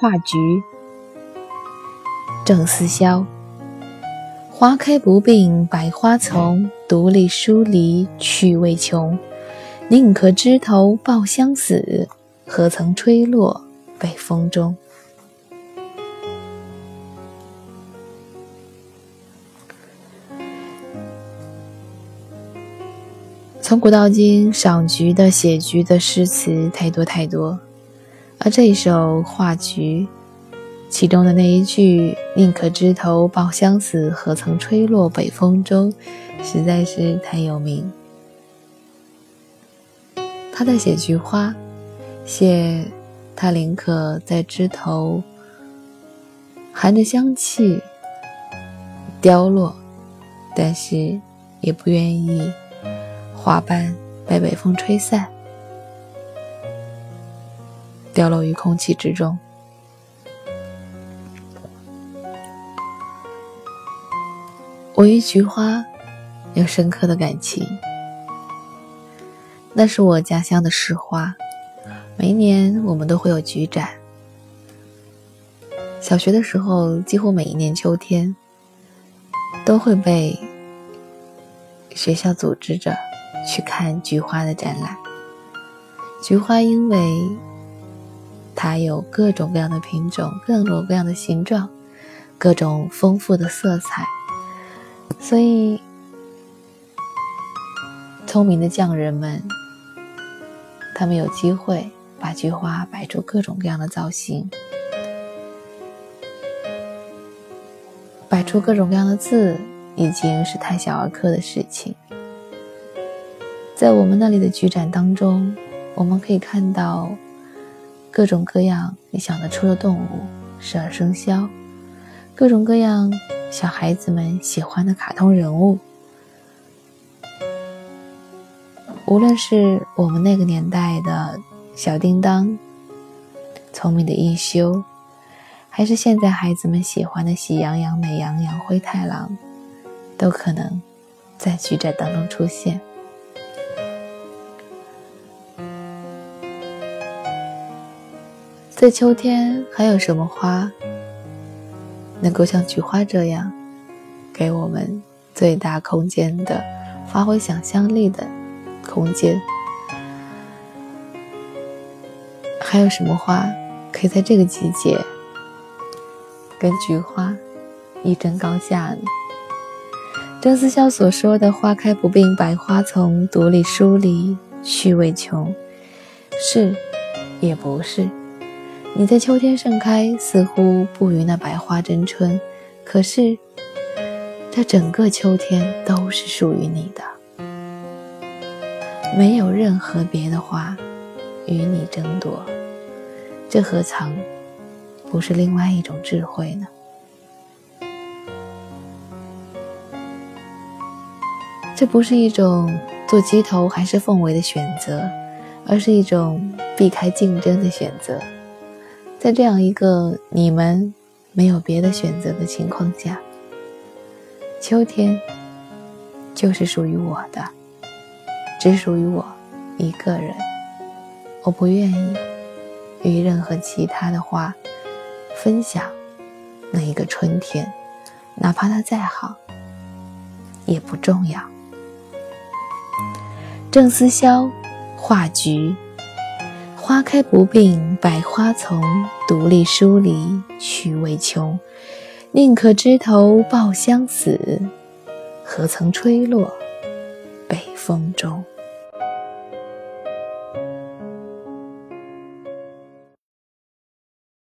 画菊，郑思肖。花开不并百花丛，独立疏离趣味穷。宁可枝头抱香死，何曾吹落北风中。从古到今，赏菊的、写菊的诗词太多太多，而这一首《画菊》，其中的那一句“宁可枝头抱香死，何曾吹落北风中”，实在是太有名。他在写菊花，写他宁可在枝头含着香气凋落，但是也不愿意。花瓣被北风吹散，掉落于空气之中。我与菊花有深刻的感情，那是我家乡的市花。每一年我们都会有菊展。小学的时候，几乎每一年秋天都会被学校组织着。去看菊花的展览。菊花因为它有各种各样的品种、各种各样的形状、各种丰富的色彩，所以聪明的匠人们，他们有机会把菊花摆出各种各样的造型，摆出各种各样的字，已经是太小儿科的事情。在我们那里的菊展当中，我们可以看到各种各样你想得出的动物、十二生肖，各种各样小孩子们喜欢的卡通人物。无论是我们那个年代的小叮当、聪明的一休，还是现在孩子们喜欢的喜羊羊、美羊羊、灰太狼，都可能在剧展当中出现。在秋天，还有什么花能够像菊花这样，给我们最大空间的发挥想象力的空间？还有什么花可以在这个季节跟菊花一争高下呢？郑思肖所说的“花开不并百花丛，独立疏离趣味穷”，是也不是？你在秋天盛开，似乎不与那百花争春，可是这整个秋天都是属于你的，没有任何别的花与你争夺，这何尝不是另外一种智慧呢？这不是一种做鸡头还是凤尾的选择，而是一种避开竞争的选择。在这样一个你们没有别的选择的情况下，秋天就是属于我的，只属于我一个人。我不愿意与任何其他的花分享那一个春天，哪怕它再好，也不重要。郑思肖画菊。花开不并百花丛，独立疏离趣味穷。宁可枝头抱香死，何曾吹落北风中。